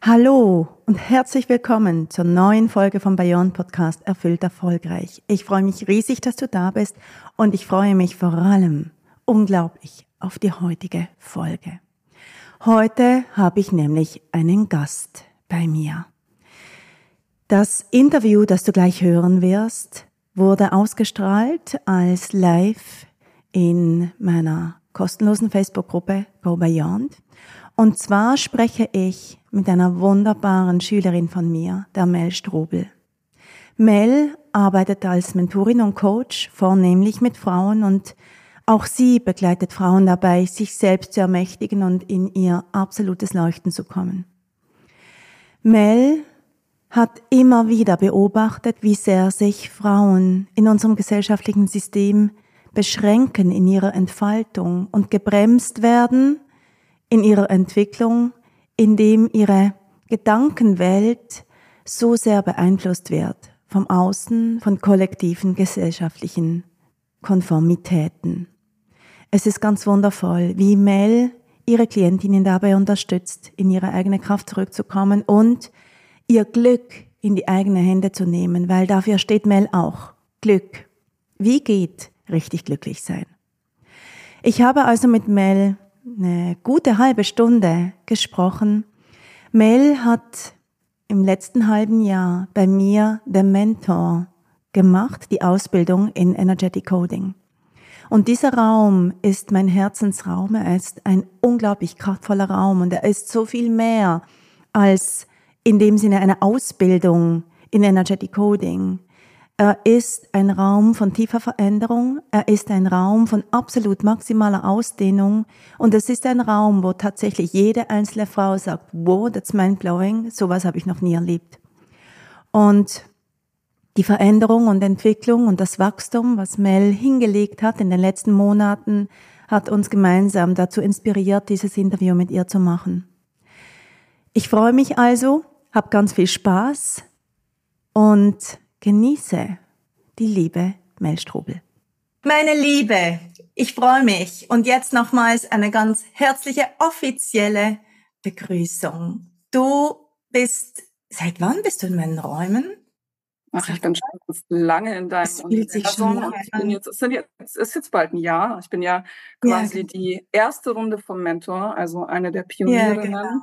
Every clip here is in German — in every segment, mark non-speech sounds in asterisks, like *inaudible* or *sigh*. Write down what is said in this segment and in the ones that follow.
Hallo und herzlich willkommen zur neuen Folge vom Bayern Podcast Erfüllt Erfolgreich. Ich freue mich riesig, dass du da bist und ich freue mich vor allem unglaublich auf die heutige Folge. Heute habe ich nämlich einen Gast bei mir. Das Interview, das du gleich hören wirst, wurde ausgestrahlt als live in meiner kostenlosen Facebook-Gruppe Go Beyond. Und zwar spreche ich mit einer wunderbaren Schülerin von mir, der Mel Strobel. Mel arbeitet als Mentorin und Coach vornehmlich mit Frauen und auch sie begleitet Frauen dabei, sich selbst zu ermächtigen und in ihr absolutes Leuchten zu kommen. Mel hat immer wieder beobachtet, wie sehr sich Frauen in unserem gesellschaftlichen System beschränken in ihrer Entfaltung und gebremst werden in ihrer Entwicklung, indem ihre Gedankenwelt so sehr beeinflusst wird vom Außen, von kollektiven gesellschaftlichen Konformitäten. Es ist ganz wundervoll, wie Mel ihre Klientinnen dabei unterstützt, in ihre eigene Kraft zurückzukommen und ihr Glück in die eigene Hände zu nehmen, weil dafür steht Mel auch. Glück. Wie geht richtig glücklich sein? Ich habe also mit Mel eine gute halbe Stunde gesprochen. Mel hat im letzten halben Jahr bei mir den Mentor gemacht, die Ausbildung in Energetic Coding. Und dieser Raum ist mein Herzensraum. Er ist ein unglaublich kraftvoller Raum und er ist so viel mehr als in dem Sinne eine Ausbildung in Energetic Coding. Er ist ein Raum von tiefer Veränderung, er ist ein Raum von absolut maximaler Ausdehnung und es ist ein Raum, wo tatsächlich jede einzelne Frau sagt, wow, that's mind-blowing, sowas habe ich noch nie erlebt. Und die Veränderung und Entwicklung und das Wachstum, was Mel hingelegt hat in den letzten Monaten, hat uns gemeinsam dazu inspiriert, dieses Interview mit ihr zu machen. Ich freue mich also, habe ganz viel Spaß und Genieße die liebe Mel Strobel. Meine Liebe, ich freue mich und jetzt nochmals eine ganz herzliche offizielle Begrüßung. Du bist, seit wann bist du in meinen Räumen? Ach, ich bin schon ganz lange in deinem es fühlt sich schon an. Ich bin jetzt, es sind jetzt, ist jetzt bald ein Jahr. Ich bin ja quasi ja, genau. die erste Runde vom Mentor, also eine der Pionierinnen, ja, genau.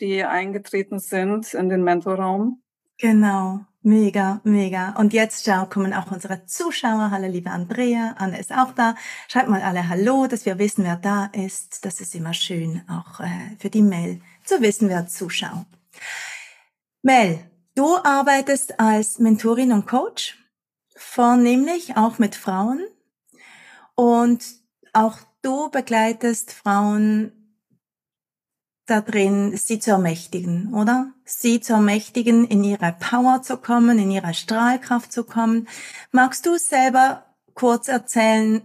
die eingetreten sind in den Mentorraum. Genau. Mega, mega. Und jetzt schau, kommen auch unsere Zuschauer. Hallo, liebe Andrea. Anne ist auch da. Schreibt mal alle Hallo, dass wir wissen, wer da ist. Das ist immer schön, auch äh, für die Mail zu wissen, wer zuschaut. Mel, du arbeitest als Mentorin und Coach, vornehmlich auch mit Frauen. Und auch du begleitest Frauen da drin, sie zu ermächtigen, oder? Sie zu ermächtigen, in ihre Power zu kommen, in ihre Strahlkraft zu kommen. Magst du selber kurz erzählen,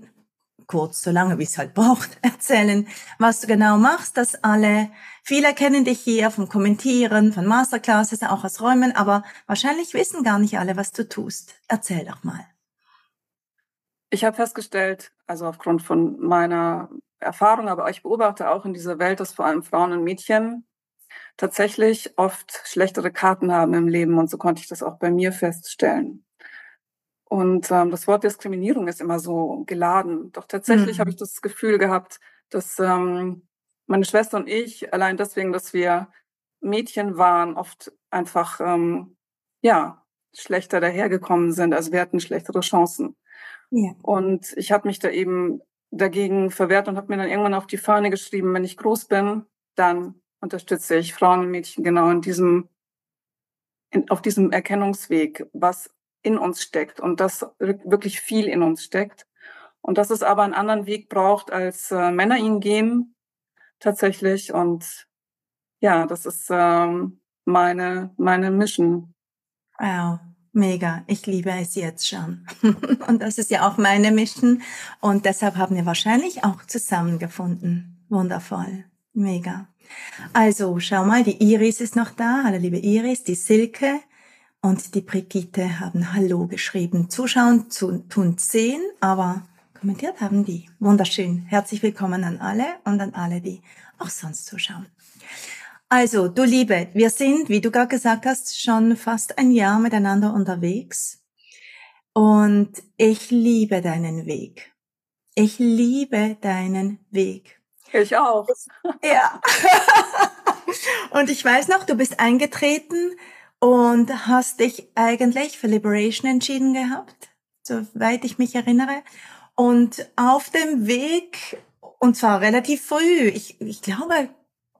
kurz, so lange wie es halt braucht, *laughs* erzählen, was du genau machst, dass alle, viele kennen dich hier vom Kommentieren, von Masterclasses, auch aus Räumen, aber wahrscheinlich wissen gar nicht alle, was du tust. Erzähl doch mal. Ich habe festgestellt, also aufgrund von meiner Erfahrung, aber ich beobachte auch in dieser Welt, dass vor allem Frauen und Mädchen tatsächlich oft schlechtere Karten haben im Leben und so konnte ich das auch bei mir feststellen. Und ähm, das Wort Diskriminierung ist immer so geladen. Doch tatsächlich mhm. habe ich das Gefühl gehabt, dass ähm, meine Schwester und ich, allein deswegen, dass wir Mädchen waren, oft einfach ähm, ja schlechter dahergekommen sind. Also wir hatten schlechtere Chancen. Ja. Und ich habe mich da eben dagegen verwehrt und habe mir dann irgendwann auf die Fahne geschrieben, wenn ich groß bin, dann unterstütze ich Frauen und Mädchen genau in diesem, in, auf diesem Erkennungsweg, was in uns steckt und das wirklich viel in uns steckt. Und dass es aber einen anderen Weg braucht, als äh, Männer ihn gehen, tatsächlich. Und ja, das ist ähm, meine, meine Mission. Wow. Mega, ich liebe es jetzt schon. *laughs* und das ist ja auch meine Mission. Und deshalb haben wir wahrscheinlich auch zusammengefunden. Wundervoll. Mega. Also, schau mal, die Iris ist noch da. Hallo, liebe Iris, die Silke und die Brigitte haben Hallo geschrieben. Zuschauen zu, tun zehn, aber kommentiert haben die. Wunderschön. Herzlich willkommen an alle und an alle, die auch sonst zuschauen. Also, du Liebe, wir sind, wie du gerade gesagt hast, schon fast ein Jahr miteinander unterwegs. Und ich liebe deinen Weg. Ich liebe deinen Weg. Ich auch. Ja. *laughs* und ich weiß noch, du bist eingetreten und hast dich eigentlich für Liberation entschieden gehabt, soweit ich mich erinnere. Und auf dem Weg, und zwar relativ früh, ich, ich glaube,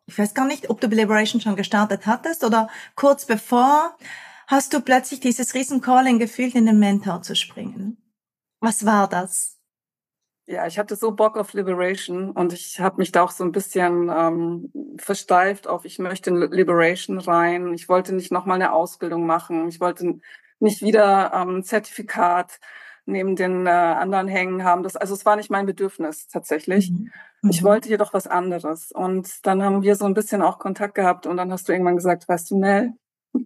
ich weiß gar nicht, ob du Liberation schon gestartet hattest oder kurz bevor, hast du plötzlich dieses riesen Calling gefühlt, in den Mentor zu springen. Was war das? Ja, ich hatte so Bock auf Liberation und ich habe mich da auch so ein bisschen ähm, versteift auf, ich möchte in Liberation rein. Ich wollte nicht nochmal eine Ausbildung machen. Ich wollte nicht wieder ähm, ein Zertifikat neben den äh, anderen hängen haben. Das, also es war nicht mein Bedürfnis tatsächlich. Mhm. Ich mhm. wollte jedoch was anderes. Und dann haben wir so ein bisschen auch Kontakt gehabt und dann hast du irgendwann gesagt, weißt du, Nell, *laughs*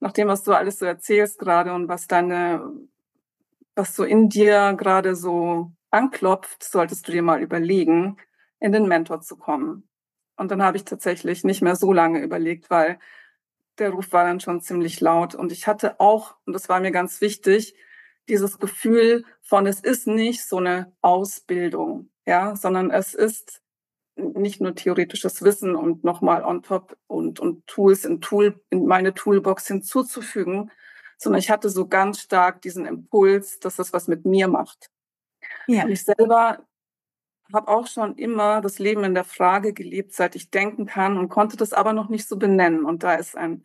nach dem, was du alles so erzählst gerade und was deine, was so in dir gerade so anklopft, solltest du dir mal überlegen, in den Mentor zu kommen. Und dann habe ich tatsächlich nicht mehr so lange überlegt, weil der Ruf war dann schon ziemlich laut. Und ich hatte auch, und das war mir ganz wichtig, dieses Gefühl von, es ist nicht so eine Ausbildung, ja, sondern es ist nicht nur theoretisches Wissen und nochmal on top und, und Tools in Tool, in meine Toolbox hinzuzufügen, sondern ich hatte so ganz stark diesen Impuls, dass das was mit mir macht. Ja. Und ich selber habe auch schon immer das Leben in der Frage gelebt, seit ich denken kann und konnte das aber noch nicht so benennen. Und da ist ein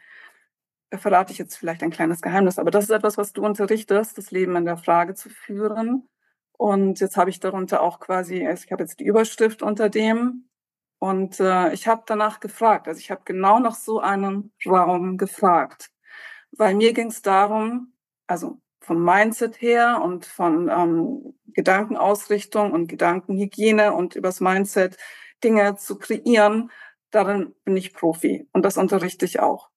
verrate ich jetzt vielleicht ein kleines Geheimnis, aber das ist etwas, was du unterrichtest, das Leben in der Frage zu führen. Und jetzt habe ich darunter auch quasi, also ich habe jetzt die Überschrift unter dem. Und äh, ich habe danach gefragt, also ich habe genau nach so einem Raum gefragt, weil mir ging es darum, also vom Mindset her und von ähm, Gedankenausrichtung und Gedankenhygiene und übers Mindset Dinge zu kreieren, darin bin ich Profi. Und das unterrichte ich auch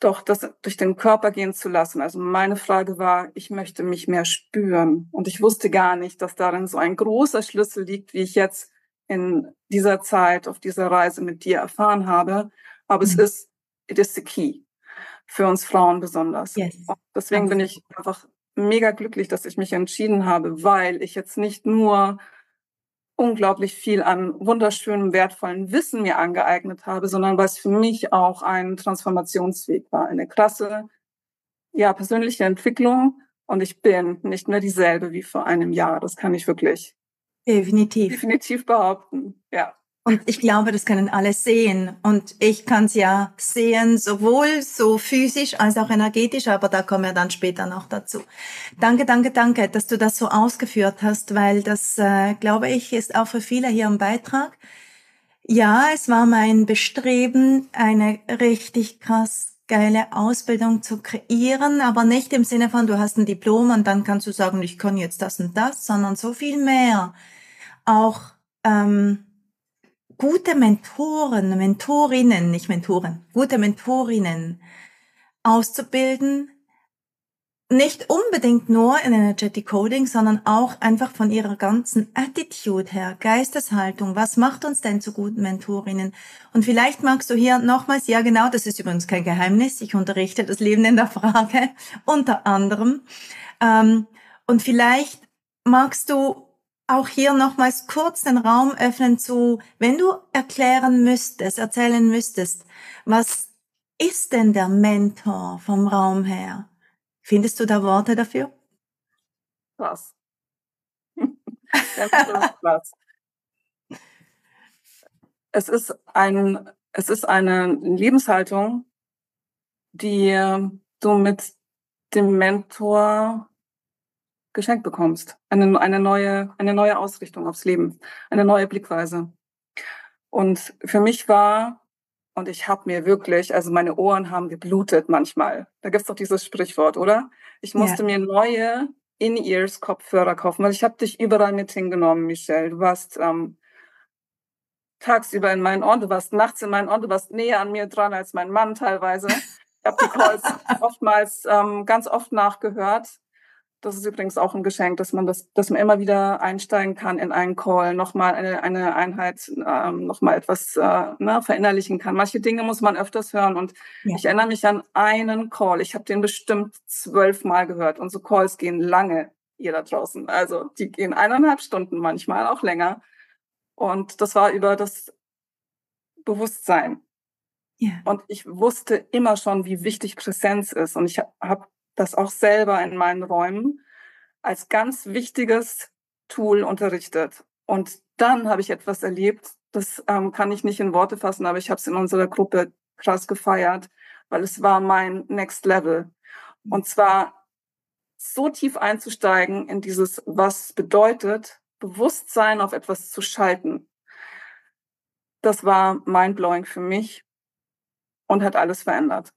doch das durch den Körper gehen zu lassen. Also meine Frage war, ich möchte mich mehr spüren. Und ich wusste gar nicht, dass darin so ein großer Schlüssel liegt, wie ich jetzt in dieser Zeit auf dieser Reise mit dir erfahren habe. Aber mhm. es ist, it is the key. Für uns Frauen besonders. Yes. Deswegen bin ich einfach mega glücklich, dass ich mich entschieden habe, weil ich jetzt nicht nur unglaublich viel an wunderschönem, wertvollen Wissen mir angeeignet habe, sondern was für mich auch ein Transformationsweg war. Eine krasse, ja, persönliche Entwicklung. Und ich bin nicht mehr dieselbe wie vor einem Jahr. Das kann ich wirklich definitiv, definitiv behaupten. Ja. Und ich glaube, das können alle sehen. Und ich kann es ja sehen, sowohl so physisch als auch energetisch, aber da kommen wir dann später noch dazu. Danke, danke, danke, dass du das so ausgeführt hast, weil das, äh, glaube ich, ist auch für viele hier ein Beitrag. Ja, es war mein Bestreben, eine richtig krass geile Ausbildung zu kreieren, aber nicht im Sinne von, du hast ein Diplom und dann kannst du sagen, ich kann jetzt das und das, sondern so viel mehr. Auch ähm, gute Mentoren, Mentorinnen, nicht Mentoren, gute Mentorinnen auszubilden, nicht unbedingt nur in Energetic Coding, sondern auch einfach von ihrer ganzen Attitude her, Geisteshaltung. Was macht uns denn zu guten Mentorinnen? Und vielleicht magst du hier nochmals, ja genau, das ist übrigens kein Geheimnis, ich unterrichte das Leben in der Frage, *laughs* unter anderem. Ähm, und vielleicht magst du auch hier nochmals kurz den Raum öffnen zu, wenn du erklären müsstest, erzählen müsstest, was ist denn der Mentor vom Raum her? Findest du da Worte dafür? Was? *laughs* Platz. Es ist ein, es ist eine Lebenshaltung, die du mit dem Mentor geschenkt bekommst. Eine, eine neue, eine neue Ausrichtung aufs Leben, eine neue Blickweise. Und für mich war, und ich habe mir wirklich, also meine Ohren haben geblutet manchmal. Da gibt's doch dieses Sprichwort, oder? Ich musste ja. mir neue In-Ears Kopfhörer kaufen, weil ich habe dich überall mit hingenommen, Michelle. Du warst ähm, tagsüber in meinen Ohren, du warst nachts in meinen Ohren, du warst näher an mir dran als mein Mann teilweise. Ich habe die Calls *laughs* oftmals ähm, ganz oft nachgehört das ist übrigens auch ein Geschenk, dass man das, dass man immer wieder einsteigen kann in einen Call, nochmal eine, eine Einheit, ähm, nochmal etwas äh, ne, verinnerlichen kann. Manche Dinge muss man öfters hören und ja. ich erinnere mich an einen Call. Ich habe den bestimmt zwölfmal gehört. Unsere Calls gehen lange hier da draußen. Also die gehen eineinhalb Stunden, manchmal auch länger. Und das war über das Bewusstsein. Ja. Und ich wusste immer schon, wie wichtig Präsenz ist. Und ich habe das auch selber in meinen Räumen als ganz wichtiges Tool unterrichtet. Und dann habe ich etwas erlebt, das ähm, kann ich nicht in Worte fassen, aber ich habe es in unserer Gruppe krass gefeiert, weil es war mein Next Level. Und zwar so tief einzusteigen in dieses, was bedeutet, Bewusstsein auf etwas zu schalten. Das war mindblowing für mich und hat alles verändert.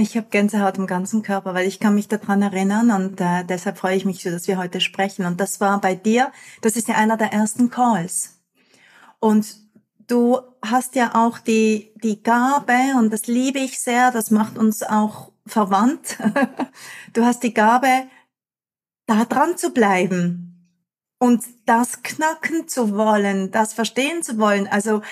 Ich habe Gänsehaut im ganzen Körper, weil ich kann mich daran erinnern und äh, deshalb freue ich mich so, dass wir heute sprechen. Und das war bei dir, das ist ja einer der ersten Calls. Und du hast ja auch die, die Gabe, und das liebe ich sehr, das macht uns auch verwandt. *laughs* du hast die Gabe, da dran zu bleiben und das knacken zu wollen, das verstehen zu wollen. Also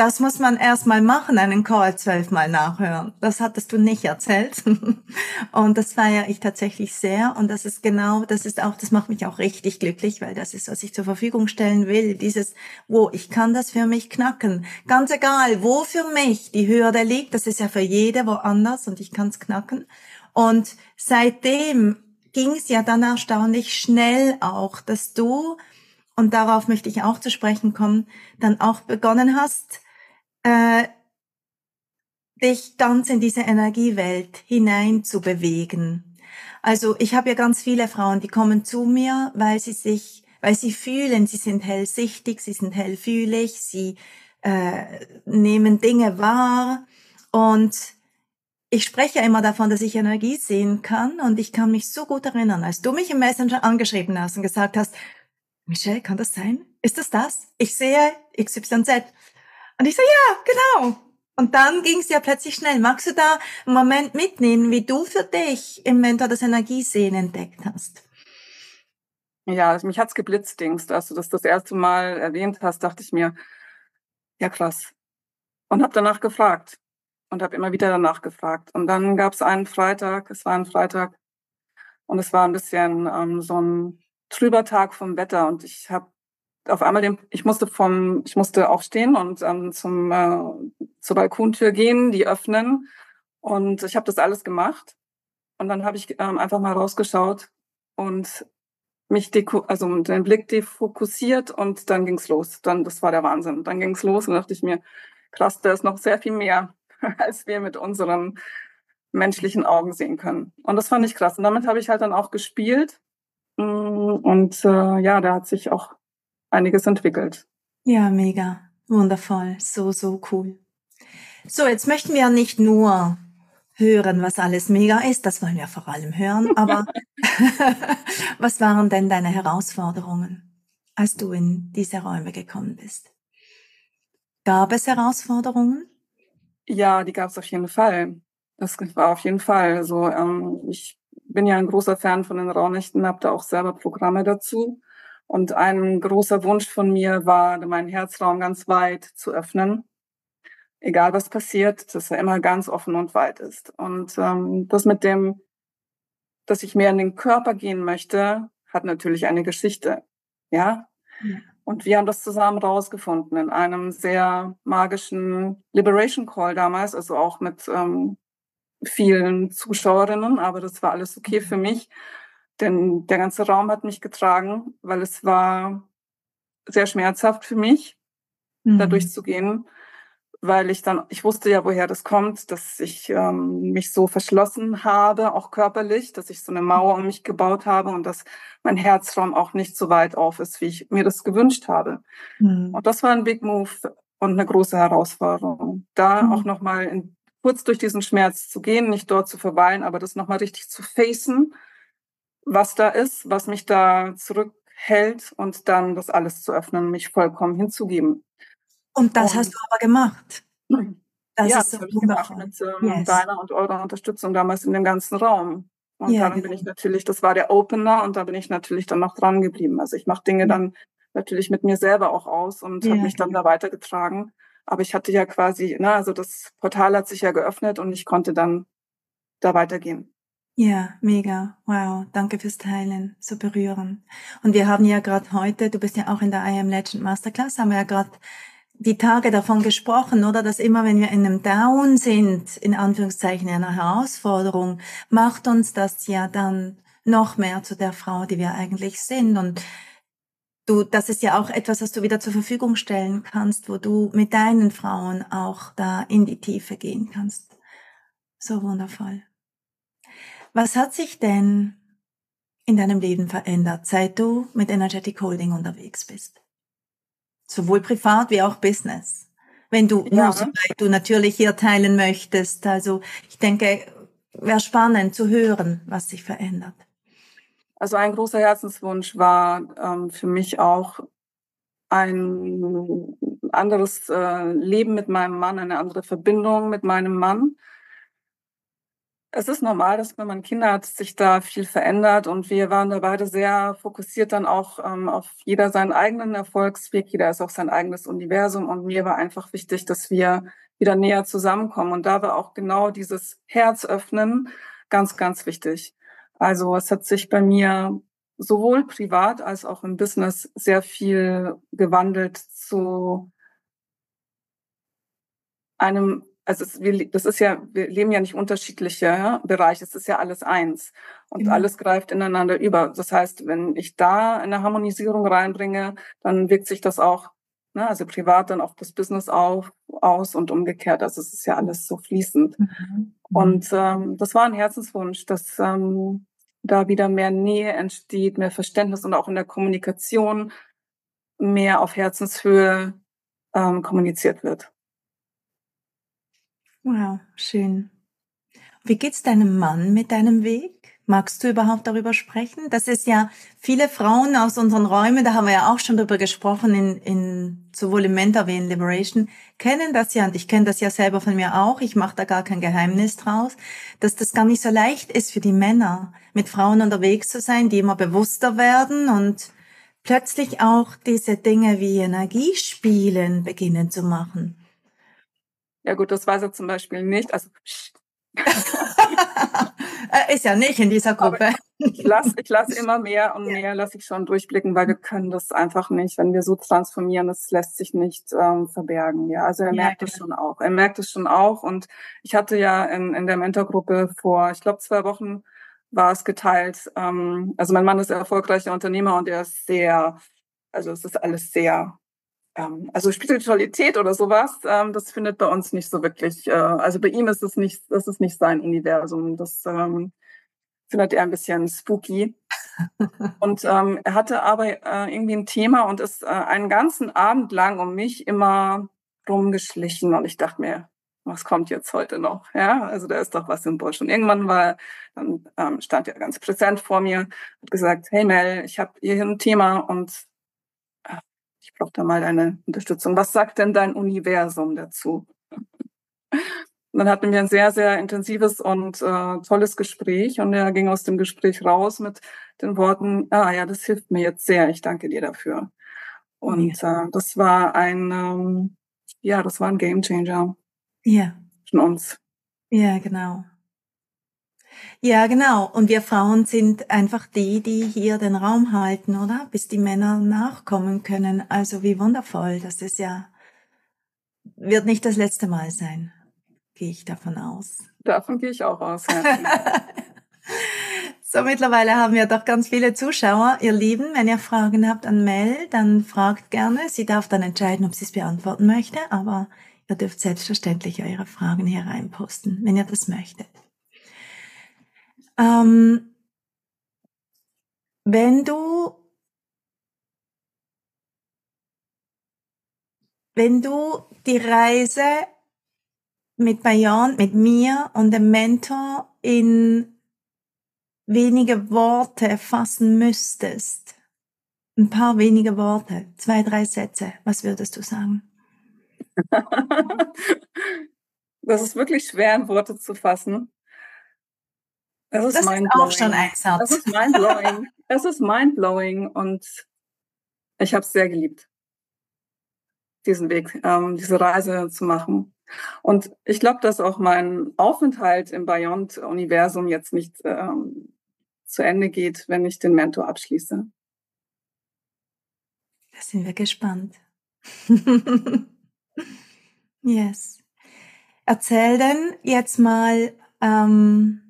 das muss man erstmal machen, einen Call zwölfmal nachhören. Das hattest du nicht erzählt. *laughs* Und das feiere ich tatsächlich sehr. Und das ist genau, das ist auch, das macht mich auch richtig glücklich, weil das ist, was ich zur Verfügung stellen will. Dieses, wo ich kann das für mich knacken. Ganz egal, wo für mich die Hürde liegt. Das ist ja für jede woanders und ich kann es knacken. Und seitdem ging es ja dann erstaunlich schnell auch, dass du, und darauf möchte ich auch zu sprechen kommen, dann auch begonnen hast, äh, dich ganz in diese Energiewelt hinein zu bewegen. Also ich habe ja ganz viele Frauen, die kommen zu mir, weil sie sich, weil sie fühlen, sie sind hellsichtig, sie sind hellfühlig, sie äh, nehmen Dinge wahr und ich spreche immer davon, dass ich Energie sehen kann und ich kann mich so gut erinnern, als du mich im Messenger angeschrieben hast und gesagt hast, Michelle, kann das sein? Ist das das? Ich sehe XYZ. Und ich so, ja, genau. Und dann ging es ja plötzlich schnell. Magst du da einen Moment mitnehmen, wie du für dich im Mentor das Energiesehen entdeckt hast? Ja, mich hat's geblitzt, Dings. Als du das das erste Mal erwähnt hast, dachte ich mir, ja krass. Und habe danach gefragt und habe immer wieder danach gefragt. Und dann gab es einen Freitag, es war ein Freitag und es war ein bisschen ähm, so ein trüber Tag vom Wetter und ich habe auf einmal den, ich musste vom, ich musste aufstehen und ähm, zum äh, zur Balkontür gehen, die öffnen und ich habe das alles gemacht und dann habe ich ähm, einfach mal rausgeschaut und mich deko also den Blick defokussiert und dann ging's los. Dann das war der Wahnsinn. Dann ging's los und dachte ich mir, krass, da ist noch sehr viel mehr, *laughs* als wir mit unseren menschlichen Augen sehen können. Und das fand ich krass. Und damit habe ich halt dann auch gespielt. Mm, und äh, ja, da hat sich auch einiges entwickelt. Ja, mega. Wundervoll. So, so cool. So, jetzt möchten wir nicht nur hören, was alles mega ist, das wollen wir vor allem hören, *laughs* aber *laughs* was waren denn deine Herausforderungen, als du in diese Räume gekommen bist? Gab es Herausforderungen? Ja, die gab es auf jeden Fall. Das war auf jeden Fall. Also ähm, ich bin ja ein großer Fan von den Raunächten, habe da auch selber Programme dazu. Und ein großer Wunsch von mir war, meinen Herzraum ganz weit zu öffnen. Egal was passiert, dass er immer ganz offen und weit ist. Und ähm, das mit dem, dass ich mehr in den Körper gehen möchte, hat natürlich eine Geschichte. Ja. Und wir haben das zusammen rausgefunden in einem sehr magischen Liberation Call damals, also auch mit ähm, vielen Zuschauerinnen, aber das war alles okay für mich, denn der ganze Raum hat mich getragen, weil es war sehr schmerzhaft für mich, mhm. da durchzugehen weil ich dann, ich wusste ja, woher das kommt, dass ich ähm, mich so verschlossen habe, auch körperlich, dass ich so eine Mauer um mich gebaut habe und dass mein Herzraum auch nicht so weit auf ist, wie ich mir das gewünscht habe. Mhm. Und das war ein Big Move und eine große Herausforderung. Da mhm. auch nochmal kurz durch diesen Schmerz zu gehen, nicht dort zu verweilen, aber das nochmal richtig zu facen, was da ist, was mich da zurückhält und dann das alles zu öffnen, mich vollkommen hinzugeben. Und das und, hast du aber gemacht. Das ja, ist das habe ich gemacht mit ähm, yes. deiner und eurer Unterstützung damals in dem ganzen Raum. Und ja, dann bin ich natürlich, das war der Opener und da bin ich natürlich dann noch dran geblieben. Also ich mache Dinge dann natürlich mit mir selber auch aus und ja, habe mich dann da weitergetragen. Aber ich hatte ja quasi, na, ne, also das Portal hat sich ja geöffnet und ich konnte dann da weitergehen. Ja, mega. Wow, danke fürs Teilen. So berührend. Und wir haben ja gerade heute, du bist ja auch in der I Am Legend Masterclass, haben wir ja gerade die Tage davon gesprochen, oder? Dass immer, wenn wir in einem Down sind, in Anführungszeichen einer Herausforderung, macht uns das ja dann noch mehr zu der Frau, die wir eigentlich sind. Und du, das ist ja auch etwas, was du wieder zur Verfügung stellen kannst, wo du mit deinen Frauen auch da in die Tiefe gehen kannst. So wundervoll. Was hat sich denn in deinem Leben verändert, seit du mit Energetic Holding unterwegs bist? sowohl privat wie auch Business. Wenn du, ja. du natürlich hier teilen möchtest. Also ich denke, wäre spannend zu hören, was sich verändert. Also ein großer Herzenswunsch war ähm, für mich auch ein anderes äh, Leben mit meinem Mann, eine andere Verbindung mit meinem Mann es ist normal, dass wenn man Kinder hat, sich da viel verändert und wir waren da beide sehr fokussiert dann auch ähm, auf jeder seinen eigenen Erfolgsweg, jeder ist auch sein eigenes Universum und mir war einfach wichtig, dass wir wieder näher zusammenkommen und da war auch genau dieses Herz öffnen ganz, ganz wichtig. Also es hat sich bei mir sowohl privat als auch im Business sehr viel gewandelt zu einem also es, wir, das ist ja, wir leben ja nicht unterschiedliche Bereiche, es ist ja alles eins und mhm. alles greift ineinander über. Das heißt, wenn ich da eine Harmonisierung reinbringe, dann wirkt sich das auch, ne, also privat dann auf das Business auf, aus und umgekehrt. Also es ist ja alles so fließend. Mhm. Und ähm, das war ein Herzenswunsch, dass ähm, da wieder mehr Nähe entsteht, mehr Verständnis und auch in der Kommunikation mehr auf Herzenshöhe ähm, kommuniziert wird. Wow, schön. Wie geht's deinem Mann mit deinem Weg? Magst du überhaupt darüber sprechen? Das ist ja viele Frauen aus unseren Räumen, da haben wir ja auch schon drüber gesprochen, in, in sowohl im Mentor wie in Liberation, kennen das ja und ich kenne das ja selber von mir auch. Ich mache da gar kein Geheimnis draus, dass das gar nicht so leicht ist für die Männer, mit Frauen unterwegs zu sein, die immer bewusster werden und plötzlich auch diese Dinge wie Energiespielen beginnen zu machen. Ja gut, das weiß er zum Beispiel nicht. Also *laughs* ist ja nicht in dieser Gruppe. Aber ich lasse ich lass immer mehr und mehr, lasse ich schon durchblicken, weil wir können das einfach nicht. Wenn wir so transformieren, das lässt sich nicht ähm, verbergen. Ja, also er ja, merkt es genau. schon auch. Er merkt es schon auch. Und ich hatte ja in, in der Mentorgruppe vor, ich glaube, zwei Wochen war es geteilt. Ähm, also mein Mann ist erfolgreicher Unternehmer und er ist sehr, also es ist alles sehr ähm, also Spiritualität oder sowas, ähm, das findet bei uns nicht so wirklich. Äh, also bei ihm ist es nicht, das ist nicht sein Universum. Das ähm, findet er ein bisschen spooky. *laughs* und ähm, er hatte aber äh, irgendwie ein Thema und ist äh, einen ganzen Abend lang um mich immer rumgeschlichen und ich dachte mir, was kommt jetzt heute noch? Ja, also da ist doch was im Busch. Und irgendwann war, dann ähm, stand er ganz präsent vor mir, hat gesagt, hey Mel, ich habe hier ein Thema und ich brauche da mal deine Unterstützung. Was sagt denn dein Universum dazu? Und *laughs* dann hatten wir ein sehr, sehr intensives und äh, tolles Gespräch und er ging aus dem Gespräch raus mit den Worten, ah ja, das hilft mir jetzt sehr, ich danke dir dafür. Und ja. äh, das war ein, ähm, ja, das war ein Gamechanger. Ja. Von uns. Ja, genau. Ja, genau. Und wir Frauen sind einfach die, die hier den Raum halten, oder? Bis die Männer nachkommen können. Also wie wundervoll. Das ist ja, wird nicht das letzte Mal sein. Gehe ich davon aus. Davon gehe ich auch aus. Ja. *laughs* so, mittlerweile haben wir doch ganz viele Zuschauer. Ihr Lieben, wenn ihr Fragen habt an Mel, dann fragt gerne. Sie darf dann entscheiden, ob sie es beantworten möchte, aber ihr dürft selbstverständlich eure Fragen hier reinposten, wenn ihr das möchtet. Ähm, wenn du wenn du die Reise mit Bayon, mit mir und dem Mentor in wenige Worte fassen müsstest, ein paar wenige Worte, zwei, drei Sätze, was würdest du sagen? *laughs* das ist wirklich schwer in Worte zu fassen. Das ist, das ist auch schon ein Satz. Das ist mindblowing. es ist mindblowing und ich habe es sehr geliebt, diesen Weg, ähm, diese Reise zu machen. Und ich glaube, dass auch mein Aufenthalt im Beyond-Universum jetzt nicht ähm, zu Ende geht, wenn ich den Mentor abschließe. Da sind wir gespannt. *laughs* yes. Erzähl denn jetzt mal, ähm,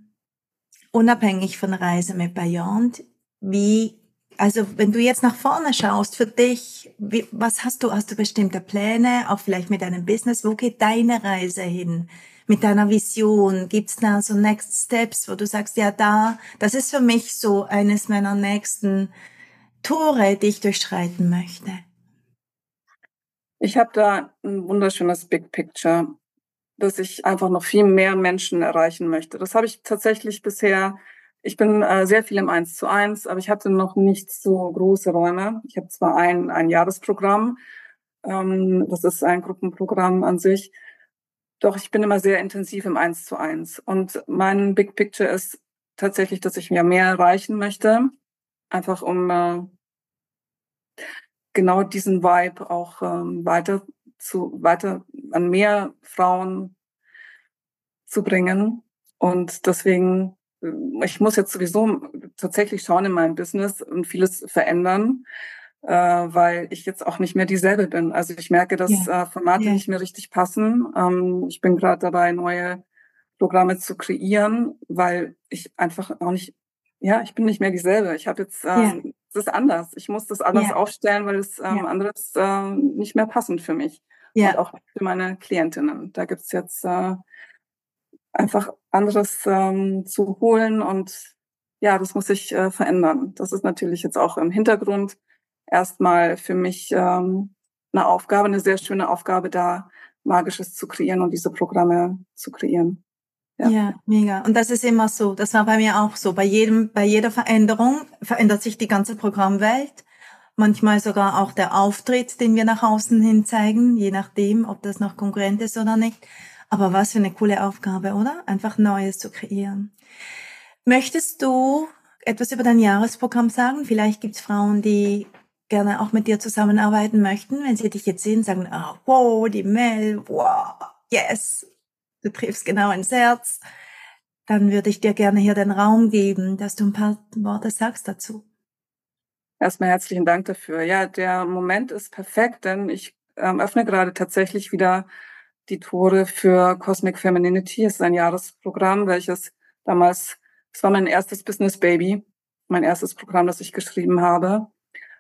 unabhängig von Reise mit Beyond, wie, also wenn du jetzt nach vorne schaust für dich, wie, was hast du, hast du bestimmte Pläne, auch vielleicht mit deinem Business, wo geht deine Reise hin? Mit deiner Vision, gibt's da so Next Steps, wo du sagst, ja da, das ist für mich so eines meiner nächsten Tore, die ich durchschreiten möchte? Ich habe da ein wunderschönes Big Picture dass ich einfach noch viel mehr Menschen erreichen möchte. Das habe ich tatsächlich bisher, ich bin äh, sehr viel im Eins zu eins, aber ich hatte noch nicht so große Räume. Ich habe zwar ein, ein Jahresprogramm, ähm, das ist ein Gruppenprogramm an sich, doch ich bin immer sehr intensiv im Eins zu eins. Und mein Big Picture ist tatsächlich, dass ich mir mehr erreichen möchte, einfach um äh, genau diesen Vibe auch ähm, weiter zu weiter an mehr Frauen zu bringen. Und deswegen, äh, ich muss jetzt sowieso tatsächlich schauen in meinem Business und vieles verändern, äh, weil ich jetzt auch nicht mehr dieselbe bin. Also ich merke, dass ja. äh, Formate ja. nicht mehr richtig passen. Ähm, ich bin gerade dabei, neue Programme zu kreieren, weil ich einfach auch nicht, ja, ich bin nicht mehr dieselbe. Ich habe jetzt, ähm, ja. Es ist anders. Ich muss das anders aufstellen, weil es ähm, anderes äh, nicht mehr passend für mich ja. und auch für meine Klientinnen. Da gibt's jetzt äh, einfach anderes ähm, zu holen und ja, das muss sich äh, verändern. Das ist natürlich jetzt auch im Hintergrund erstmal für mich ähm, eine Aufgabe, eine sehr schöne Aufgabe, da Magisches zu kreieren und diese Programme zu kreieren. Ja. ja. mega. Und das ist immer so. Das war bei mir auch so. Bei jedem, bei jeder Veränderung verändert sich die ganze Programmwelt manchmal sogar auch der Auftritt, den wir nach außen hin zeigen, je nachdem, ob das noch konkurrent ist oder nicht. Aber was für eine coole Aufgabe, oder? Einfach Neues zu kreieren. Möchtest du etwas über dein Jahresprogramm sagen? Vielleicht gibt es Frauen, die gerne auch mit dir zusammenarbeiten möchten, wenn sie dich jetzt sehen, sagen, ah, wow, die Mel, wow, yes, du triffst genau ins Herz. Dann würde ich dir gerne hier den Raum geben, dass du ein paar Worte sagst dazu. Erstmal herzlichen Dank dafür. Ja, der Moment ist perfekt, denn ich ähm, öffne gerade tatsächlich wieder die Tore für Cosmic Femininity. Es ist ein Jahresprogramm, welches damals, es war mein erstes Business Baby, mein erstes Programm, das ich geschrieben habe.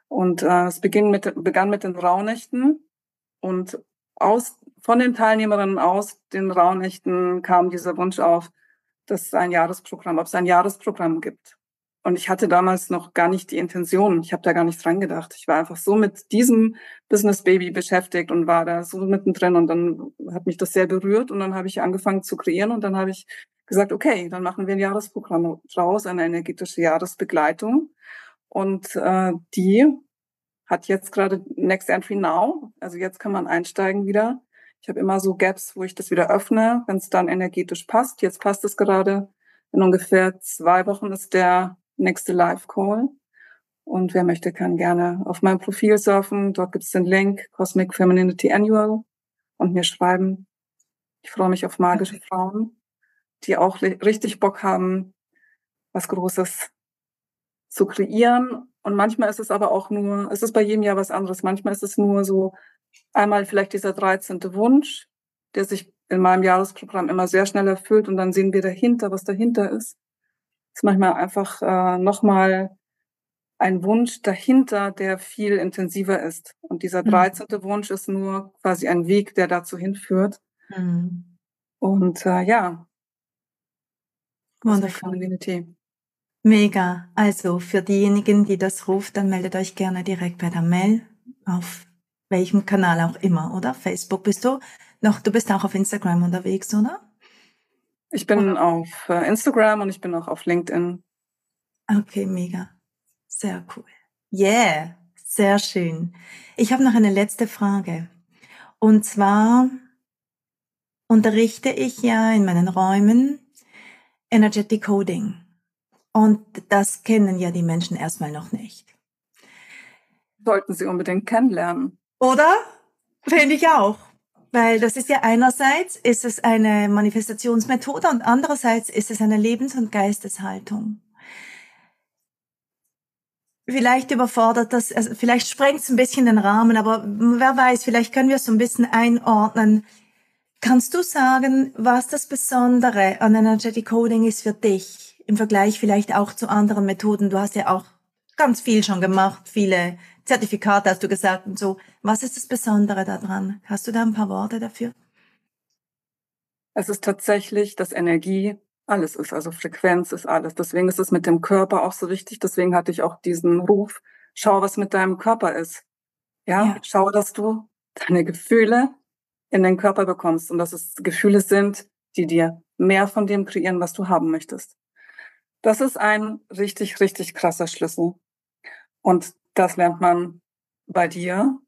Und äh, es beginn mit, begann mit den Rauhnächten und aus, von den Teilnehmerinnen aus den Rauhnächten kam dieser Wunsch auf, dass es ein Jahresprogramm, ob es ein Jahresprogramm gibt. Und ich hatte damals noch gar nicht die Intention. Ich habe da gar nicht dran gedacht. Ich war einfach so mit diesem Business Baby beschäftigt und war da so mittendrin. Und dann hat mich das sehr berührt. Und dann habe ich angefangen zu kreieren. Und dann habe ich gesagt, okay, dann machen wir ein Jahresprogramm draus, eine energetische Jahresbegleitung. Und äh, die hat jetzt gerade Next Entry Now. Also jetzt kann man einsteigen wieder. Ich habe immer so Gaps, wo ich das wieder öffne, wenn es dann energetisch passt. Jetzt passt es gerade. In ungefähr zwei Wochen ist der nächste Live-Call. Und wer möchte, kann gerne auf meinem Profil surfen. Dort gibt es den Link Cosmic Femininity Annual und mir schreiben. Ich freue mich auf magische Frauen, die auch richtig Bock haben, was Großes zu kreieren. Und manchmal ist es aber auch nur, es ist bei jedem Jahr was anderes. Manchmal ist es nur so einmal vielleicht dieser 13. Wunsch, der sich in meinem Jahresprogramm immer sehr schnell erfüllt und dann sehen wir dahinter, was dahinter ist. Es ist manchmal einfach äh, nochmal ein Wunsch dahinter, der viel intensiver ist. Und dieser 13. Mhm. Wunsch ist nur quasi ein Weg, der dazu hinführt. Mhm. Und äh, ja. Wundervoll. Mega. Also für diejenigen, die das ruft, dann meldet euch gerne direkt bei der Mail auf welchem Kanal auch immer, oder? Facebook bist du noch, du bist auch auf Instagram unterwegs, oder? Ich bin oder? auf äh, Instagram und ich bin auch auf LinkedIn. Okay, mega. Sehr cool. Yeah, sehr schön. Ich habe noch eine letzte Frage. Und zwar unterrichte ich ja in meinen Räumen Energetic Coding. Und das kennen ja die Menschen erstmal noch nicht. Sollten sie unbedingt kennenlernen. Oder? Finde ich auch. Weil das ist ja einerseits ist es eine Manifestationsmethode und andererseits ist es eine Lebens- und Geisteshaltung. Vielleicht überfordert das, also vielleicht sprengt es ein bisschen den Rahmen, aber wer weiß, vielleicht können wir es so ein bisschen einordnen. Kannst du sagen, was das Besondere an Energetic Coding ist für dich? im Vergleich vielleicht auch zu anderen Methoden? Du hast ja auch ganz viel schon gemacht, viele Zertifikate hast du gesagt und so. Was ist das Besondere daran? Hast du da ein paar Worte dafür? Es ist tatsächlich, dass Energie alles ist, also Frequenz ist alles. Deswegen ist es mit dem Körper auch so wichtig. Deswegen hatte ich auch diesen Ruf, schau, was mit deinem Körper ist. Ja, ja. schau, dass du deine Gefühle in den Körper bekommst und dass es Gefühle sind, die dir mehr von dem kreieren, was du haben möchtest. Das ist ein richtig, richtig krasser Schlüssel. Und das lernt man bei dir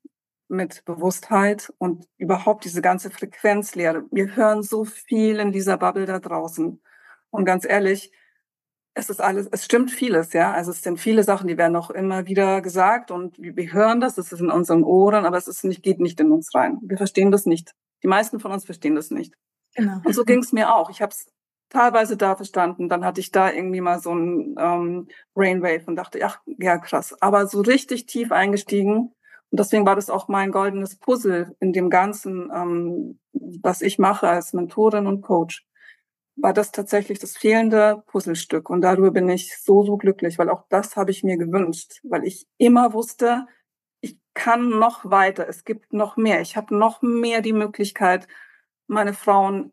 mit Bewusstheit und überhaupt diese ganze Frequenzlehre. Wir hören so viel in dieser Bubble da draußen. Und ganz ehrlich, es ist alles, es stimmt vieles, ja. Also es sind viele Sachen, die werden auch immer wieder gesagt und wir hören das, es ist in unseren Ohren, aber es ist nicht, geht nicht in uns rein. Wir verstehen das nicht. Die meisten von uns verstehen das nicht. Genau. Und so ging es mir auch. Ich habe es teilweise da verstanden. Dann hatte ich da irgendwie mal so ein ähm, Brainwave und dachte, ach, ja, krass. Aber so richtig tief eingestiegen. Und deswegen war das auch mein goldenes Puzzle in dem Ganzen, ähm, was ich mache als Mentorin und Coach. War das tatsächlich das fehlende Puzzlestück. Und darüber bin ich so, so glücklich, weil auch das habe ich mir gewünscht, weil ich immer wusste, ich kann noch weiter, es gibt noch mehr, ich habe noch mehr die Möglichkeit, meine Frauen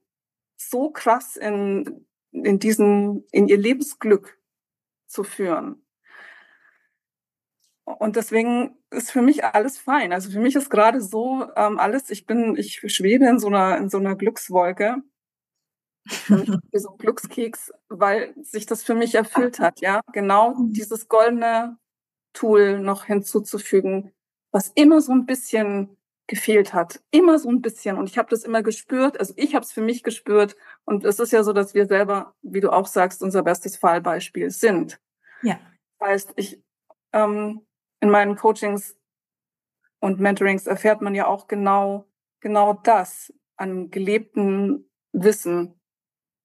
so krass in, in diesen, in ihr Lebensglück zu führen. Und deswegen ist für mich alles fein. Also für mich ist gerade so ähm, alles, ich bin, ich schwebe in so einer, in so einer Glückswolke. *laughs* Wie so ein Glückskeks, weil sich das für mich erfüllt hat, ja. Genau mhm. dieses goldene Tool noch hinzuzufügen, was immer so ein bisschen gefehlt hat. Immer so ein bisschen. Und ich habe das immer gespürt. Also ich habe es für mich gespürt. Und es ist ja so, dass wir selber, wie du auch sagst, unser bestes Fallbeispiel sind. Ja. Das heißt, ich ähm, in meinen Coachings und Mentorings erfährt man ja auch genau, genau das an gelebtem Wissen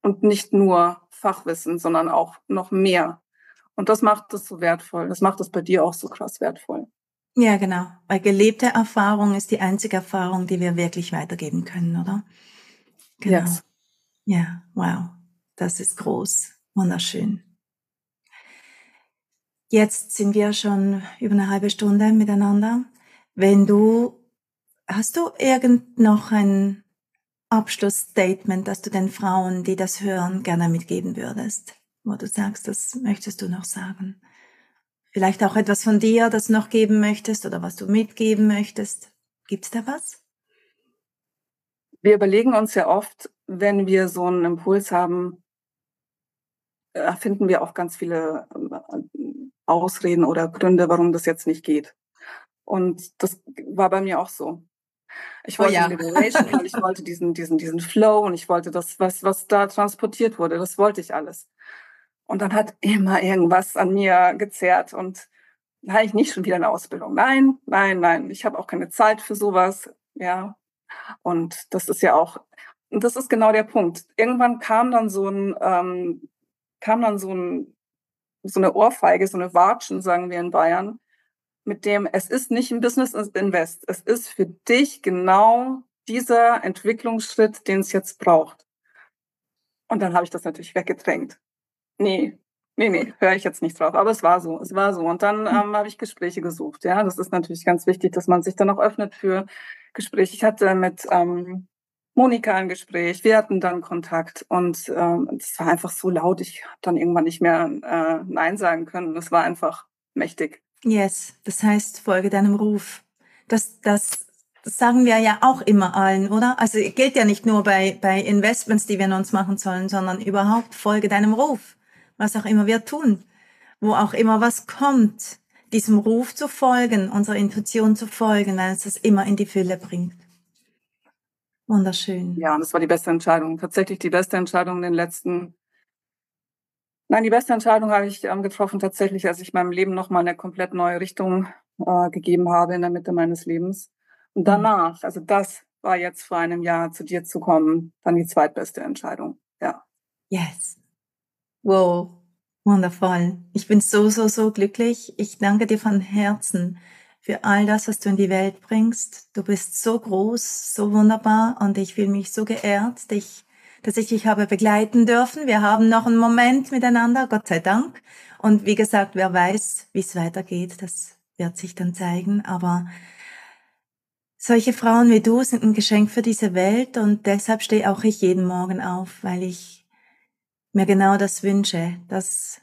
und nicht nur Fachwissen, sondern auch noch mehr. Und das macht es so wertvoll. Das macht es bei dir auch so krass wertvoll. Ja, genau. Weil gelebte Erfahrung ist die einzige Erfahrung, die wir wirklich weitergeben können, oder? Genau. Yes. Ja, wow. Das ist groß. Wunderschön. Jetzt sind wir schon über eine halbe Stunde miteinander. Wenn du, hast du irgend noch ein Abschlussstatement, das du den Frauen, die das hören, gerne mitgeben würdest? Wo du sagst, das möchtest du noch sagen? Vielleicht auch etwas von dir, das noch geben möchtest oder was du mitgeben möchtest. Gibt's da was? Wir überlegen uns ja oft, wenn wir so einen Impuls haben, finden wir auch ganz viele äh, Ausreden oder Gründe, warum das jetzt nicht geht. Und das war bei mir auch so. Ich wollte oh ja. Liberation, ich wollte diesen, diesen, diesen Flow und ich wollte das, was, was da transportiert wurde, das wollte ich alles. Und dann hat immer irgendwas an mir gezerrt und da habe ich nicht schon wieder eine Ausbildung. Nein, nein, nein, ich habe auch keine Zeit für sowas. Ja. Und das ist ja auch, und das ist genau der Punkt. Irgendwann kam dann so ein, ähm, kam dann so ein so eine Ohrfeige, so eine Watschen, sagen wir in Bayern, mit dem es ist nicht ein Business Invest. Es ist für dich genau dieser Entwicklungsschritt, den es jetzt braucht. Und dann habe ich das natürlich weggedrängt. Nee, nee, nee, höre ich jetzt nicht drauf. Aber es war so, es war so. Und dann hm. ähm, habe ich Gespräche gesucht. Ja, das ist natürlich ganz wichtig, dass man sich dann auch öffnet für Gespräche. Ich hatte mit ähm, Monika ein Gespräch, wir hatten dann Kontakt und ähm, es war einfach so laut, ich habe dann irgendwann nicht mehr äh, Nein sagen können. Es war einfach mächtig. Yes, das heißt, folge deinem Ruf. Das, das, das sagen wir ja auch immer allen, oder? Also gilt ja nicht nur bei, bei Investments, die wir in uns machen sollen, sondern überhaupt folge deinem Ruf. Was auch immer wir tun. Wo auch immer was kommt, diesem Ruf zu folgen, unserer Intuition zu folgen, weil es das immer in die Fülle bringt. Wunderschön. Ja, und das war die beste Entscheidung. Tatsächlich die beste Entscheidung in den letzten. Nein, die beste Entscheidung habe ich ähm, getroffen tatsächlich, als ich meinem Leben nochmal eine komplett neue Richtung äh, gegeben habe in der Mitte meines Lebens. Und mhm. danach, also das war jetzt vor einem Jahr zu dir zu kommen, dann die zweitbeste Entscheidung. Ja. Yes. Wow. Wundervoll. Ich bin so, so, so glücklich. Ich danke dir von Herzen für all das, was du in die Welt bringst. Du bist so groß, so wunderbar und ich fühle mich so geehrt, dich, dass ich dich habe begleiten dürfen. Wir haben noch einen Moment miteinander, Gott sei Dank. Und wie gesagt, wer weiß, wie es weitergeht, das wird sich dann zeigen. Aber solche Frauen wie du sind ein Geschenk für diese Welt und deshalb stehe auch ich jeden Morgen auf, weil ich mir genau das wünsche, dass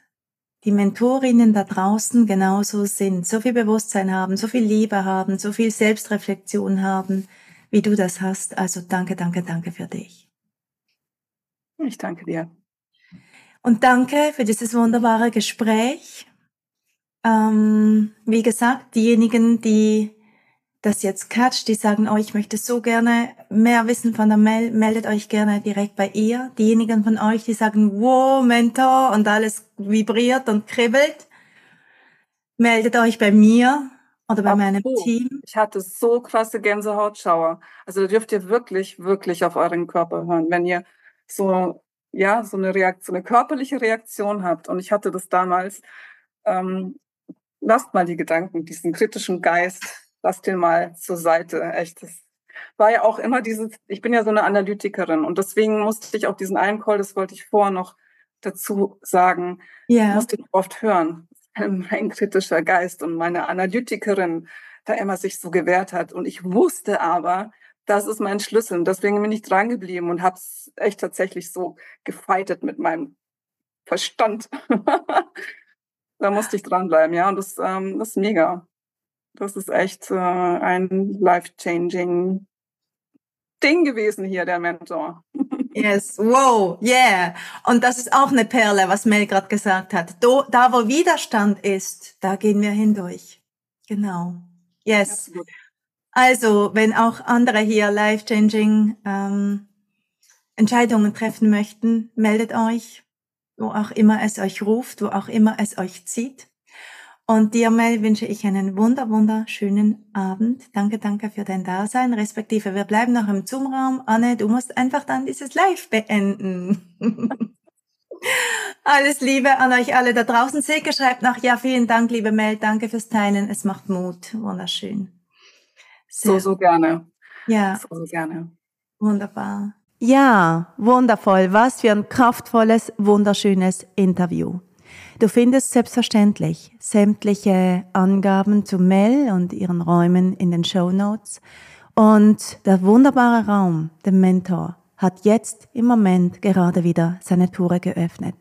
die Mentorinnen da draußen genauso sind, so viel Bewusstsein haben, so viel Liebe haben, so viel Selbstreflexion haben, wie du das hast. Also danke, danke, danke für dich. Ich danke dir. Und danke für dieses wunderbare Gespräch. Ähm, wie gesagt, diejenigen, die das jetzt catcht, die sagen, oh, ich möchte so gerne mehr wissen von der Mel, meldet euch gerne direkt bei ihr. Diejenigen von euch, die sagen, wow, Mentor und alles vibriert und kribbelt, meldet euch bei mir oder bei Ach, meinem oh, Team. Ich hatte so krasse Gänsehautschauer. Also da dürft ihr wirklich, wirklich auf euren Körper hören, wenn ihr so, ja, so eine Reaktion, eine körperliche Reaktion habt. Und ich hatte das damals, ähm, lasst mal die Gedanken, diesen kritischen Geist lass den mal zur Seite. Echt, das war ja auch immer dieses, ich bin ja so eine Analytikerin und deswegen musste ich auch diesen einen Call, das wollte ich vorher noch dazu sagen, yeah. musste ich oft hören. Mein kritischer Geist und meine Analytikerin da immer sich so gewehrt hat. Und ich wusste aber, das ist mein Schlüssel. Und deswegen bin ich dran geblieben und habe es echt tatsächlich so gefeitet mit meinem Verstand. *laughs* da musste ich dranbleiben, ja. Und das, ähm, das ist mega. Das ist echt äh, ein life-changing Ding gewesen hier, der Mentor. *laughs* Yes, wow, yeah. Und das ist auch eine Perle, was Mel gerade gesagt hat. Do, da, wo Widerstand ist, da gehen wir hindurch. Genau. Yes. Absolut. Also, wenn auch andere hier life-changing ähm, Entscheidungen treffen möchten, meldet euch, wo auch immer es euch ruft, wo auch immer es euch zieht. Und dir, Mel, wünsche ich einen wunder, wunderschönen Abend. Danke, danke für dein Dasein, respektive wir bleiben noch im Zoom-Raum. Anne, du musst einfach dann dieses Live beenden. *laughs* Alles Liebe an euch alle da draußen. Silke schreibt noch, ja, vielen Dank, liebe Mel, danke fürs Teilen. Es macht Mut. Wunderschön. Sehr. So, so gerne. Ja. So, so gerne. Wunderbar. Ja, wundervoll. Was für ein kraftvolles, wunderschönes Interview. Du findest selbstverständlich sämtliche Angaben zu Mel und ihren Räumen in den Show Notes. Und der wunderbare Raum, der Mentor, hat jetzt im Moment gerade wieder seine Tore geöffnet.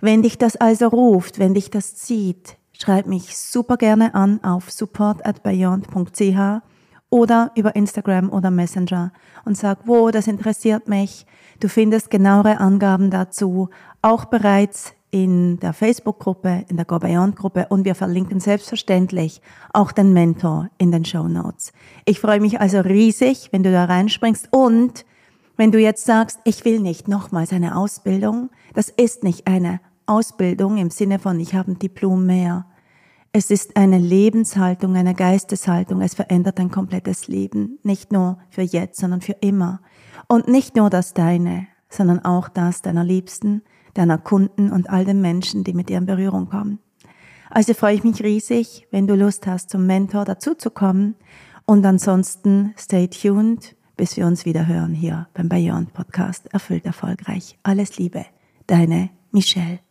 Wenn dich das also ruft, wenn dich das zieht, schreib mich super gerne an auf support at beyond.ch oder über Instagram oder Messenger und sag, wo, das interessiert mich. Du findest genauere Angaben dazu auch bereits in der Facebook-Gruppe, in der Go Beyond-Gruppe und wir verlinken selbstverständlich auch den Mentor in den Show Notes. Ich freue mich also riesig, wenn du da reinspringst und wenn du jetzt sagst, ich will nicht nochmals eine Ausbildung, das ist nicht eine Ausbildung im Sinne von, ich habe ein Diplom mehr. Es ist eine Lebenshaltung, eine Geisteshaltung. Es verändert dein komplettes Leben. Nicht nur für jetzt, sondern für immer. Und nicht nur das deine, sondern auch das deiner Liebsten, deiner Kunden und all den Menschen, die mit dir in Berührung kommen. Also freue ich mich riesig, wenn du Lust hast, zum Mentor dazuzukommen. Und ansonsten stay tuned, bis wir uns wieder hören hier beim Beyond Podcast Erfüllt erfolgreich. Alles Liebe, deine Michelle.